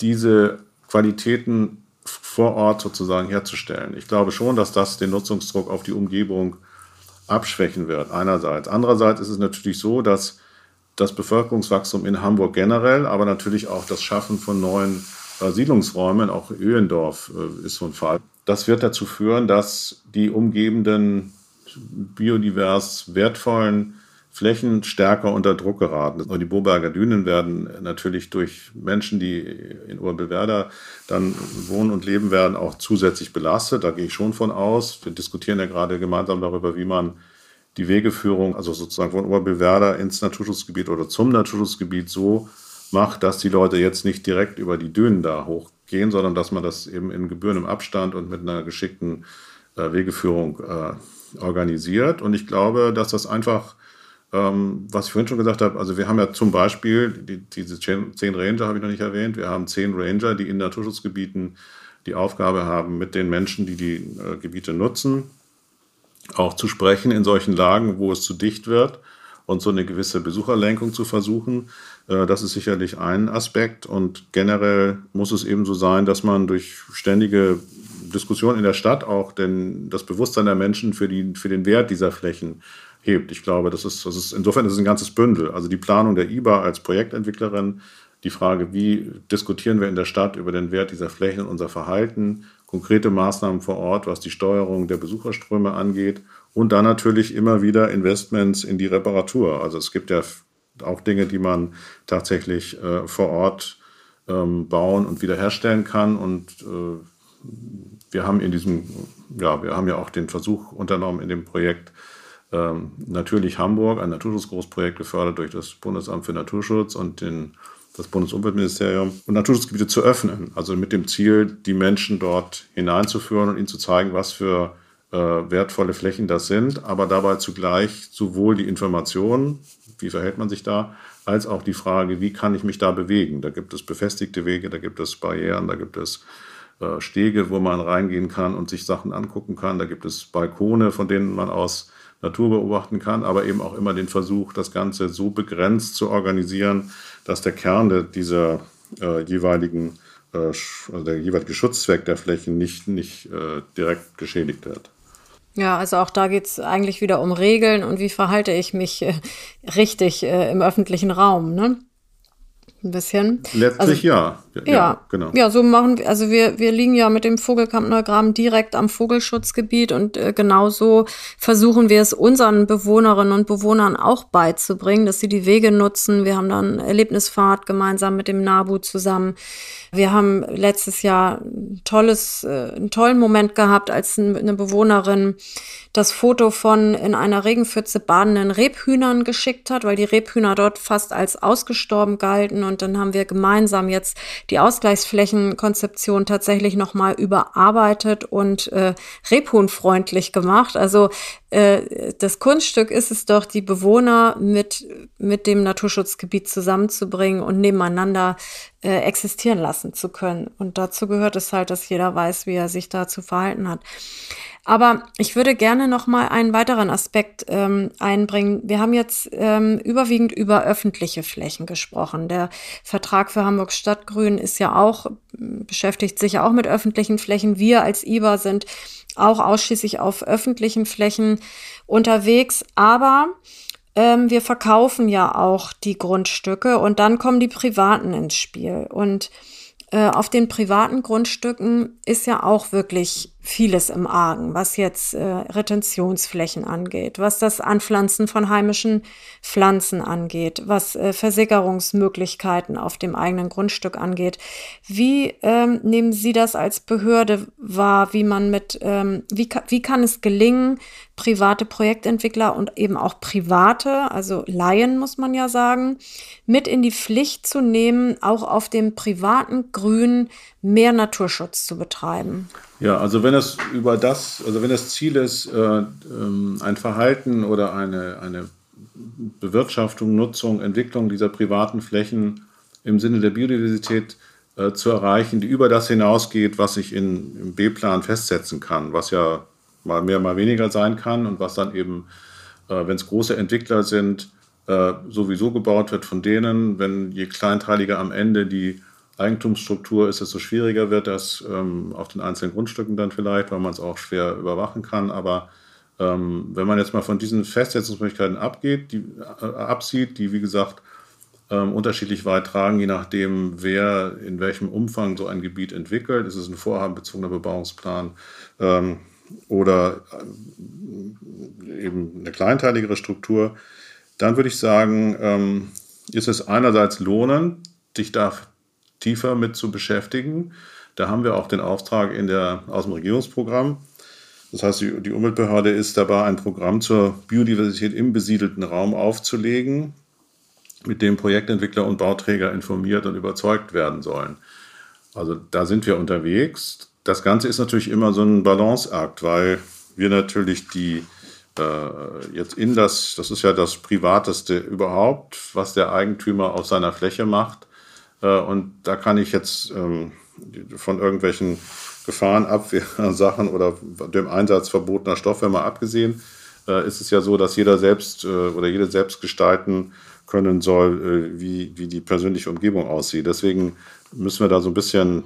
diese Qualitäten vor Ort sozusagen herzustellen. Ich glaube schon, dass das den Nutzungsdruck auf die Umgebung abschwächen wird, einerseits. Andererseits ist es natürlich so, dass das Bevölkerungswachstum in Hamburg generell, aber natürlich auch das Schaffen von neuen äh, Siedlungsräumen, auch Öhendorf äh, ist so ein Fall, das wird dazu führen, dass die umgebenden biodivers wertvollen Flächen stärker unter Druck geraten. Und die Boberger Dünen werden natürlich durch Menschen, die in Urbewerder dann wohnen und leben werden, auch zusätzlich belastet. Da gehe ich schon von aus. Wir diskutieren ja gerade gemeinsam darüber, wie man die Wegeführung, also sozusagen von Oberbewerder ins Naturschutzgebiet oder zum Naturschutzgebiet so macht, dass die Leute jetzt nicht direkt über die Dünen da hoch gehen, sondern dass man das eben in gebührendem Abstand und mit einer geschickten äh, Wegeführung äh, organisiert. Und ich glaube, dass das einfach, ähm, was ich vorhin schon gesagt habe, also wir haben ja zum Beispiel die, diese zehn Ranger, habe ich noch nicht erwähnt, wir haben zehn Ranger, die in Naturschutzgebieten die Aufgabe haben, mit den Menschen, die die äh, Gebiete nutzen, auch zu sprechen in solchen Lagen, wo es zu dicht wird und so eine gewisse Besucherlenkung zu versuchen. Äh, das ist sicherlich ein Aspekt. Und generell muss es eben so sein, dass man durch ständige Diskussion in der Stadt auch denn das Bewusstsein der Menschen für, die, für den Wert dieser Flächen hebt. Ich glaube, das ist, das ist insofern ist es ein ganzes Bündel. Also die Planung der IBA als Projektentwicklerin, die Frage, wie diskutieren wir in der Stadt über den Wert dieser Flächen und unser Verhalten, konkrete Maßnahmen vor Ort, was die Steuerung der Besucherströme angeht und dann natürlich immer wieder Investments in die Reparatur. Also es gibt ja auch Dinge, die man tatsächlich äh, vor Ort ähm, bauen und wiederherstellen kann. Und äh, wir haben in diesem, ja, wir haben ja auch den Versuch unternommen in dem Projekt ähm, natürlich Hamburg, ein Naturschutzgroßprojekt gefördert durch das Bundesamt für Naturschutz und den das Bundesumweltministerium, und Naturschutzgebiete zu öffnen. Also mit dem Ziel, die Menschen dort hineinzuführen und ihnen zu zeigen, was für wertvolle Flächen das sind, aber dabei zugleich sowohl die Informationen, wie verhält man sich da, als auch die Frage, wie kann ich mich da bewegen. Da gibt es befestigte Wege, da gibt es Barrieren, da gibt es äh, Stege, wo man reingehen kann und sich Sachen angucken kann. Da gibt es Balkone, von denen man aus Natur beobachten kann, aber eben auch immer den Versuch, das Ganze so begrenzt zu organisieren, dass der Kern dieser äh, jeweiligen, äh, also der jeweilige Schutzzweck der Flächen nicht, nicht äh, direkt geschädigt wird. Ja, also auch da geht es eigentlich wieder um Regeln und wie verhalte ich mich äh, richtig äh, im öffentlichen Raum. Ne? Ein bisschen. Letztlich also, ja. ja. Ja, genau. Ja, so machen wir, also wir, wir liegen ja mit dem Vogelkamp Neugraben direkt am Vogelschutzgebiet und äh, genauso versuchen wir es unseren Bewohnerinnen und Bewohnern auch beizubringen, dass sie die Wege nutzen. Wir haben dann Erlebnisfahrt gemeinsam mit dem NABU zusammen. Wir haben letztes Jahr ein tolles, äh, einen tollen Moment gehabt, als eine Bewohnerin das Foto von in einer Regenpfütze badenden Rebhühnern geschickt hat, weil die Rebhühner dort fast als ausgestorben galten. Und dann haben wir gemeinsam jetzt die Ausgleichsflächenkonzeption tatsächlich nochmal überarbeitet und äh, rebhuhnfreundlich gemacht. Also äh, das Kunststück ist es doch, die Bewohner mit, mit dem Naturschutzgebiet zusammenzubringen und nebeneinander äh, existieren lassen zu können. Und dazu gehört es halt, dass jeder weiß, wie er sich da zu verhalten hat. Aber ich würde gerne noch mal einen weiteren Aspekt ähm, einbringen. Wir haben jetzt ähm, überwiegend über öffentliche Flächen gesprochen. Der Vertrag für Hamburg Stadtgrün ist ja auch beschäftigt sich ja auch mit öffentlichen Flächen. Wir als IBA sind auch ausschließlich auf öffentlichen Flächen unterwegs, aber ähm, wir verkaufen ja auch die Grundstücke und dann kommen die Privaten ins Spiel. Und äh, auf den privaten Grundstücken ist ja auch wirklich vieles im Argen, was jetzt äh, Retentionsflächen angeht, was das Anpflanzen von heimischen Pflanzen angeht, was äh, Versickerungsmöglichkeiten auf dem eigenen Grundstück angeht. Wie ähm, nehmen Sie das als Behörde wahr, wie man mit, ähm, wie, wie kann es gelingen, private Projektentwickler und eben auch private, also Laien muss man ja sagen, mit in die Pflicht zu nehmen, auch auf dem privaten Grün mehr Naturschutz zu betreiben? Ja, also wenn es über das, also wenn das Ziel ist, äh, ähm, ein Verhalten oder eine, eine Bewirtschaftung, Nutzung, Entwicklung dieser privaten Flächen im Sinne der Biodiversität äh, zu erreichen, die über das hinausgeht, was ich in, im B-Plan festsetzen kann, was ja mal mehr, mal weniger sein kann und was dann eben, äh, wenn es große Entwickler sind, sowieso gebaut wird von denen, wenn je kleinteiliger am Ende die Eigentumsstruktur ist, desto schwieriger wird das ähm, auf den einzelnen Grundstücken dann vielleicht, weil man es auch schwer überwachen kann. Aber ähm, wenn man jetzt mal von diesen Festsetzungsmöglichkeiten abgeht, die, äh, absieht, die wie gesagt ähm, unterschiedlich weit tragen, je nachdem, wer in welchem Umfang so ein Gebiet entwickelt. Ist es ein vorhabenbezogener Bebauungsplan ähm, oder äh, eben eine kleinteiligere Struktur? Dann würde ich sagen, ähm, ist es einerseits lohnend, dich da tiefer mit zu beschäftigen. Da haben wir auch den Auftrag in der, aus dem Regierungsprogramm. Das heißt, die, Umweltbehörde ist dabei, ein Programm zur Biodiversität im besiedelten Raum aufzulegen, mit dem Projektentwickler und Bauträger informiert und überzeugt werden sollen. Also da sind wir unterwegs. Das Ganze ist natürlich immer so ein Balanceakt, weil wir natürlich die äh, jetzt in das, das ist ja das Privateste überhaupt, was der Eigentümer auf seiner Fläche macht, äh, und da kann ich jetzt ähm, von irgendwelchen Gefahrenabwehrsachen oder dem Einsatz verbotener Stoffe mal abgesehen, äh, ist es ja so, dass jeder selbst äh, oder jede selbst gestalten können soll, wie, wie die persönliche Umgebung aussieht. Deswegen müssen wir da so ein bisschen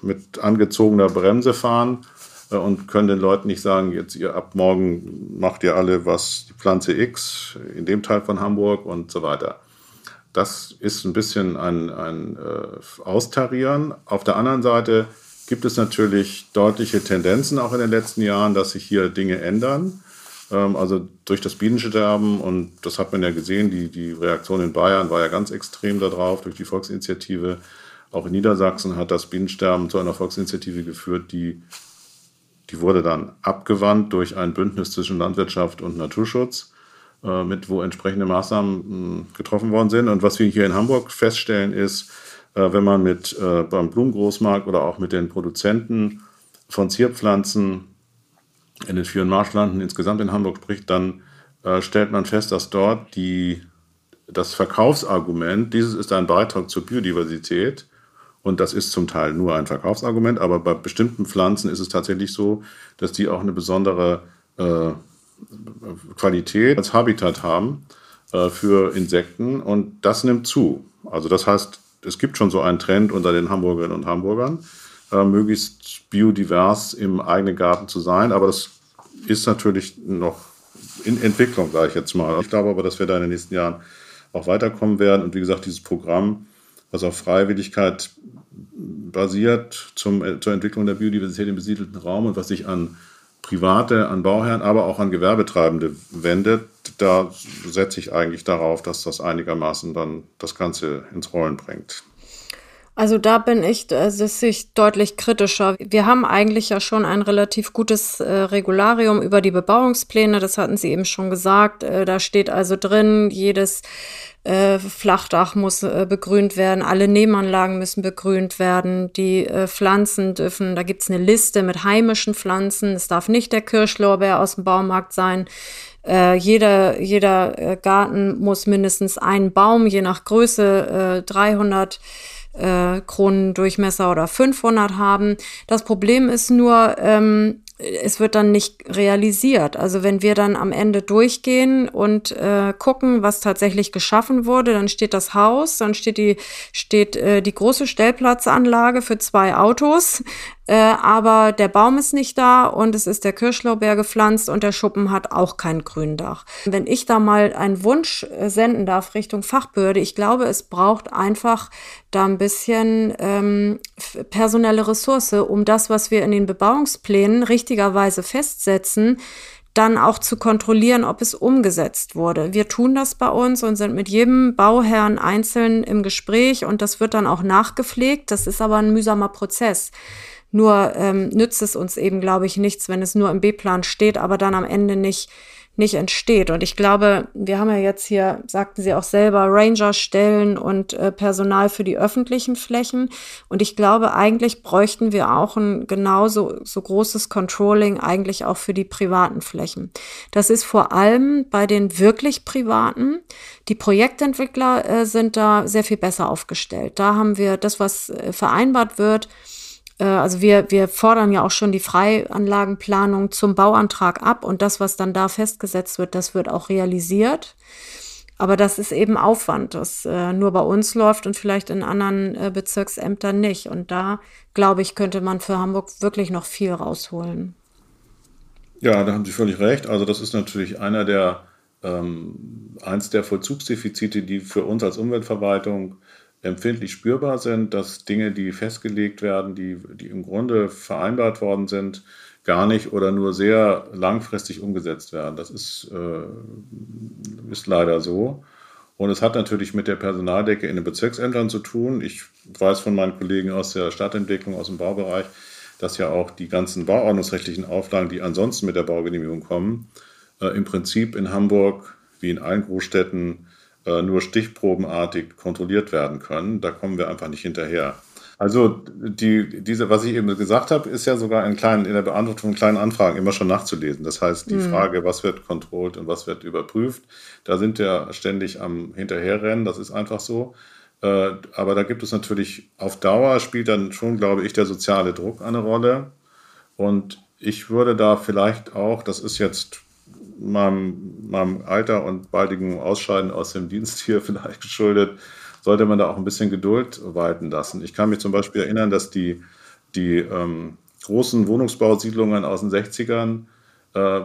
mit angezogener Bremse fahren und können den Leuten nicht sagen, jetzt ihr ab morgen macht ihr alle was die Pflanze X in dem Teil von Hamburg und so weiter. Das ist ein bisschen ein, ein äh, Austarieren. Auf der anderen Seite gibt es natürlich deutliche Tendenzen auch in den letzten Jahren, dass sich hier Dinge ändern. Ähm, also durch das Bienensterben, und das hat man ja gesehen, die, die Reaktion in Bayern war ja ganz extrem darauf, durch die Volksinitiative. Auch in Niedersachsen hat das Bienensterben zu einer Volksinitiative geführt, die, die wurde dann abgewandt durch ein Bündnis zwischen Landwirtschaft und Naturschutz. Äh, mit wo entsprechende Maßnahmen mh, getroffen worden sind. Und was wir hier in Hamburg feststellen, ist, äh, wenn man mit äh, beim Blumengroßmarkt oder auch mit den Produzenten von Zierpflanzen in den vier Marschlanden insgesamt in Hamburg spricht, dann äh, stellt man fest, dass dort die, das Verkaufsargument, dieses ist ein Beitrag zur Biodiversität, und das ist zum Teil nur ein Verkaufsargument, aber bei bestimmten Pflanzen ist es tatsächlich so, dass die auch eine besondere äh, Qualität als Habitat haben äh, für Insekten und das nimmt zu. Also das heißt, es gibt schon so einen Trend unter den Hamburgerinnen und Hamburgern, äh, möglichst biodivers im eigenen Garten zu sein, aber das ist natürlich noch in Entwicklung, sage ich jetzt mal. Ich glaube aber, dass wir da in den nächsten Jahren auch weiterkommen werden und wie gesagt, dieses Programm, was auf Freiwilligkeit basiert zum, zur Entwicklung der Biodiversität im besiedelten Raum und was sich an Private, an Bauherren, aber auch an Gewerbetreibende wendet, da setze ich eigentlich darauf, dass das einigermaßen dann das Ganze ins Rollen bringt. Also da bin ich, äh, das ist ich deutlich kritischer. Wir haben eigentlich ja schon ein relativ gutes äh, Regularium über die Bebauungspläne, das hatten Sie eben schon gesagt. Äh, da steht also drin, jedes äh, Flachdach muss äh, begrünt werden, alle Nebenanlagen müssen begrünt werden, die äh, Pflanzen dürfen, da gibt's eine Liste mit heimischen Pflanzen, es darf nicht der Kirschlorbeer aus dem Baumarkt sein. Äh, jeder jeder Garten muss mindestens einen Baum, je nach Größe, äh, 300 äh, Kronendurchmesser oder 500 haben. Das Problem ist nur, ähm, es wird dann nicht realisiert. Also wenn wir dann am Ende durchgehen und äh, gucken, was tatsächlich geschaffen wurde, dann steht das Haus, dann steht die steht äh, die große Stellplatzanlage für zwei Autos, äh, aber der Baum ist nicht da und es ist der Kirschlaubeer gepflanzt und der Schuppen hat auch kein Gründach. Wenn ich da mal einen Wunsch äh, senden darf Richtung Fachbehörde, ich glaube, es braucht einfach da ein bisschen ähm, personelle Ressource, um das, was wir in den Bebauungsplänen richtigerweise festsetzen, dann auch zu kontrollieren, ob es umgesetzt wurde. Wir tun das bei uns und sind mit jedem Bauherrn einzeln im Gespräch und das wird dann auch nachgepflegt. Das ist aber ein mühsamer Prozess. Nur ähm, nützt es uns eben, glaube ich, nichts, wenn es nur im B-Plan steht, aber dann am Ende nicht nicht entsteht. Und ich glaube, wir haben ja jetzt hier, sagten Sie auch selber, Ranger-Stellen und äh, Personal für die öffentlichen Flächen. Und ich glaube, eigentlich bräuchten wir auch ein genauso so großes Controlling eigentlich auch für die privaten Flächen. Das ist vor allem bei den wirklich privaten. Die Projektentwickler äh, sind da sehr viel besser aufgestellt. Da haben wir das, was äh, vereinbart wird, also wir, wir fordern ja auch schon die Freianlagenplanung zum Bauantrag ab und das, was dann da festgesetzt wird, das wird auch realisiert. Aber das ist eben Aufwand, das äh, nur bei uns läuft und vielleicht in anderen äh, Bezirksämtern nicht. Und da, glaube ich, könnte man für Hamburg wirklich noch viel rausholen. Ja, da haben Sie völlig recht. Also das ist natürlich einer der, ähm, eins der Vollzugsdefizite, die für uns als Umweltverwaltung empfindlich spürbar sind, dass Dinge, die festgelegt werden, die, die im Grunde vereinbart worden sind, gar nicht oder nur sehr langfristig umgesetzt werden. Das ist, äh, ist leider so. Und es hat natürlich mit der Personaldecke in den Bezirksämtern zu tun. Ich weiß von meinen Kollegen aus der Stadtentwicklung, aus dem Baubereich, dass ja auch die ganzen bauordnungsrechtlichen Auflagen, die ansonsten mit der Baugenehmigung kommen, äh, im Prinzip in Hamburg wie in allen Großstädten nur stichprobenartig kontrolliert werden können. Da kommen wir einfach nicht hinterher. Also die, diese, was ich eben gesagt habe, ist ja sogar in, kleinen, in der Beantwortung von kleinen Anfragen immer schon nachzulesen. Das heißt, die mhm. Frage, was wird kontrolliert und was wird überprüft, da sind wir ständig am Hinterherrennen. Das ist einfach so. Äh, aber da gibt es natürlich auf Dauer spielt dann schon, glaube ich, der soziale Druck eine Rolle. Und ich würde da vielleicht auch, das ist jetzt meinem, meinem Alter und baldigen Ausscheiden aus dem Dienst hier vielleicht geschuldet, sollte man da auch ein bisschen Geduld walten lassen. Ich kann mich zum Beispiel erinnern, dass die, die ähm, großen Wohnungsbausiedlungen aus den 60ern äh,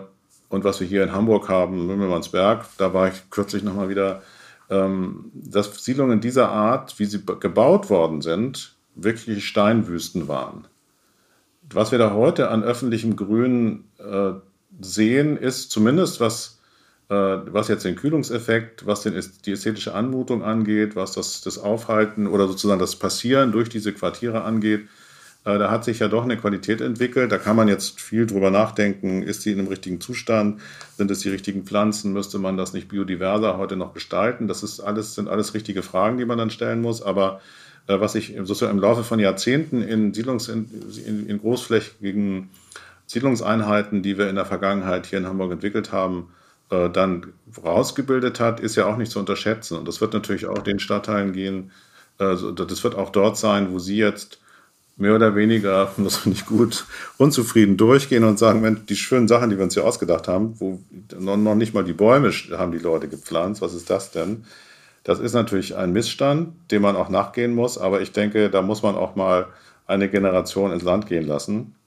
und was wir hier in Hamburg haben, Mümmelmannsberg, da war ich kürzlich nochmal wieder, ähm, dass Siedlungen dieser Art, wie sie gebaut worden sind, wirklich Steinwüsten waren. Was wir da heute an öffentlichem Grün äh, sehen, ist zumindest was, äh, was jetzt den Kühlungseffekt, was den, die ästhetische Anmutung angeht, was das, das Aufhalten oder sozusagen das Passieren durch diese Quartiere angeht, Äh, da hat sich ja doch eine Qualität entwickelt. Da kann man jetzt viel drüber nachdenken. Ist sie in einem richtigen Zustand? Sind es die richtigen Pflanzen? Müsste man das nicht biodiverser heute noch gestalten? Das ist alles, sind alles richtige Fragen, die man dann stellen muss. Aber äh, was sich sozusagen im Laufe von Jahrzehnten in, Siedlungs-, in, in großflächigen Siedlungseinheiten, die wir in der Vergangenheit hier in Hamburg entwickelt haben, äh, dann rausgebildet hat, ist ja auch nicht zu unterschätzen. Und das wird natürlich auch den Stadtteilen gehen. Also das wird auch dort sein, wo Sie jetzt mehr oder weniger, das finde ich gut, unzufrieden durchgehen und sagen, Mensch, die schönen Sachen, die wir uns hier ausgedacht haben, wo noch nicht mal die Bäume haben die Leute gepflanzt, was ist das denn? Das ist natürlich ein Missstand, dem man auch nachgehen muss, aber ich denke, da muss man auch mal eine Generation ins Land gehen lassen, äh,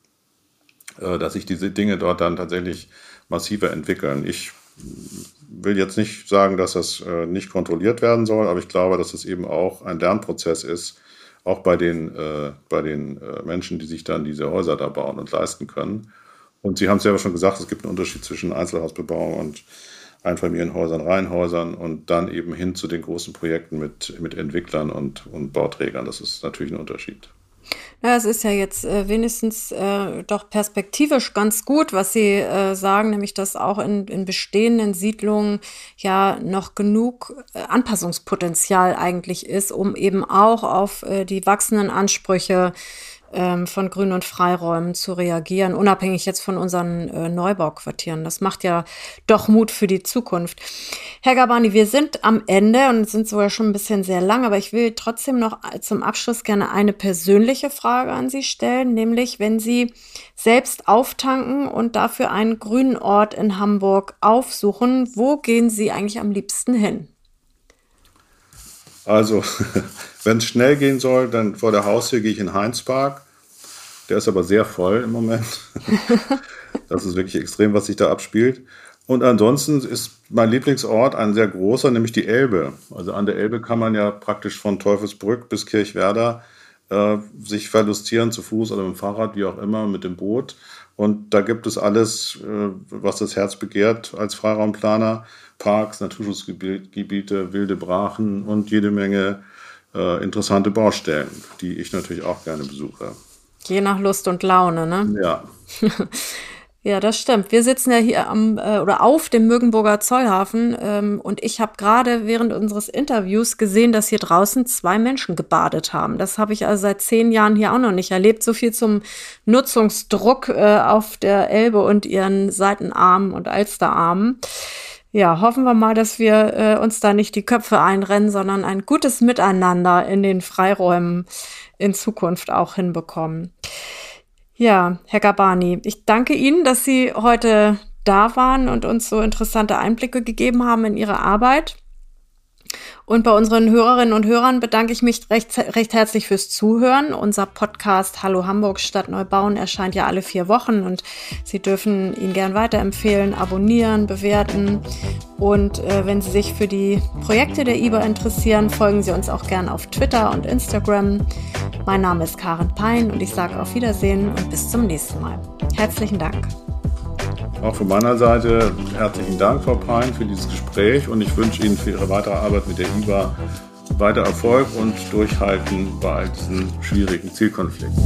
dass sich diese Dinge dort dann tatsächlich massiver entwickeln. Ich will jetzt nicht sagen, dass das äh, nicht kontrolliert werden soll, aber ich glaube, dass es eben auch ein Lernprozess ist, auch bei den, äh, bei den äh, Menschen, die sich dann diese Häuser da bauen und leisten können. Und Sie haben es ja schon gesagt, es gibt einen Unterschied zwischen Einzelhausbebauung und Einfamilienhäusern, Reihenhäusern und dann eben hin zu den großen Projekten mit, mit Entwicklern und, und Bauträgern. Das ist natürlich ein Unterschied. Ja, es ist ja jetzt äh, wenigstens äh, doch perspektivisch ganz gut, was Sie äh, sagen, nämlich dass auch in, in bestehenden Siedlungen ja noch genug äh, Anpassungspotenzial eigentlich ist, um eben auch auf äh, die wachsenden Ansprüche ähm, von Grün- und Freiräumen zu reagieren, unabhängig jetzt von unseren äh, Neubauquartieren. Das macht ja doch Mut für die Zukunft. Herr Gabani, wir sind am Ende und sind sogar schon ein bisschen sehr lang, aber ich will trotzdem noch zum Abschluss gerne eine persönliche Frage an Sie stellen, nämlich wenn Sie selbst auftanken und dafür einen grünen Ort in Hamburg aufsuchen, wo gehen Sie eigentlich am liebsten hin? Also, wenn es schnell gehen soll, dann vor der Haustür gehe ich in Heinzpark. Der ist aber sehr voll im Moment. das ist wirklich extrem, was sich da abspielt. Und ansonsten ist mein Lieblingsort ein sehr großer, nämlich die Elbe. Also an der Elbe kann man ja praktisch von Teufelsbrück bis Kirchwerder äh, sich verlustieren, zu Fuß oder mit dem Fahrrad, wie auch immer, mit dem Boot. Und da gibt es alles, äh, was das Herz begehrt als Freiraumplaner. Parks, Naturschutzgebiete, wilde Brachen und jede Menge äh, interessante Baustellen, die ich natürlich auch gerne besuche. Je nach Lust und Laune, ne? Ja. Ja, das stimmt. Wir sitzen ja hier am äh, oder auf dem Mögenburger Zollhafen ähm, und ich habe gerade während unseres Interviews gesehen, dass hier draußen zwei Menschen gebadet haben. Das habe ich also seit zehn Jahren hier auch noch nicht erlebt. So viel zum Nutzungsdruck äh, auf der Elbe und ihren Seitenarmen und Alsterarmen. Ja, hoffen wir mal, dass wir äh, uns da nicht die Köpfe einrennen, sondern ein gutes Miteinander in den Freiräumen in Zukunft auch hinbekommen. Ja, Herr Gabani, ich danke Ihnen, dass Sie heute da waren und uns so interessante Einblicke gegeben haben in Ihre Arbeit. Und bei unseren Hörerinnen und Hörern bedanke ich mich recht, recht herzlich fürs Zuhören. Unser Podcast Hallo Hamburg Stadt Neubauen erscheint ja alle vier Wochen und Sie dürfen ihn gern weiterempfehlen, abonnieren, bewerten. Und äh, wenn Sie sich für die Projekte der IBA interessieren, folgen Sie uns auch gern auf Twitter und Instagram. Mein Name ist Karen Pein und ich sage auf Wiedersehen und bis zum nächsten Mal. Herzlichen Dank. Auch von meiner Seite herzlichen Dank, Frau Pein, für dieses Gespräch und ich wünsche Ihnen für Ihre weitere Arbeit mit der IBA weiter Erfolg und Durchhalten bei all diesen schwierigen Zielkonflikten.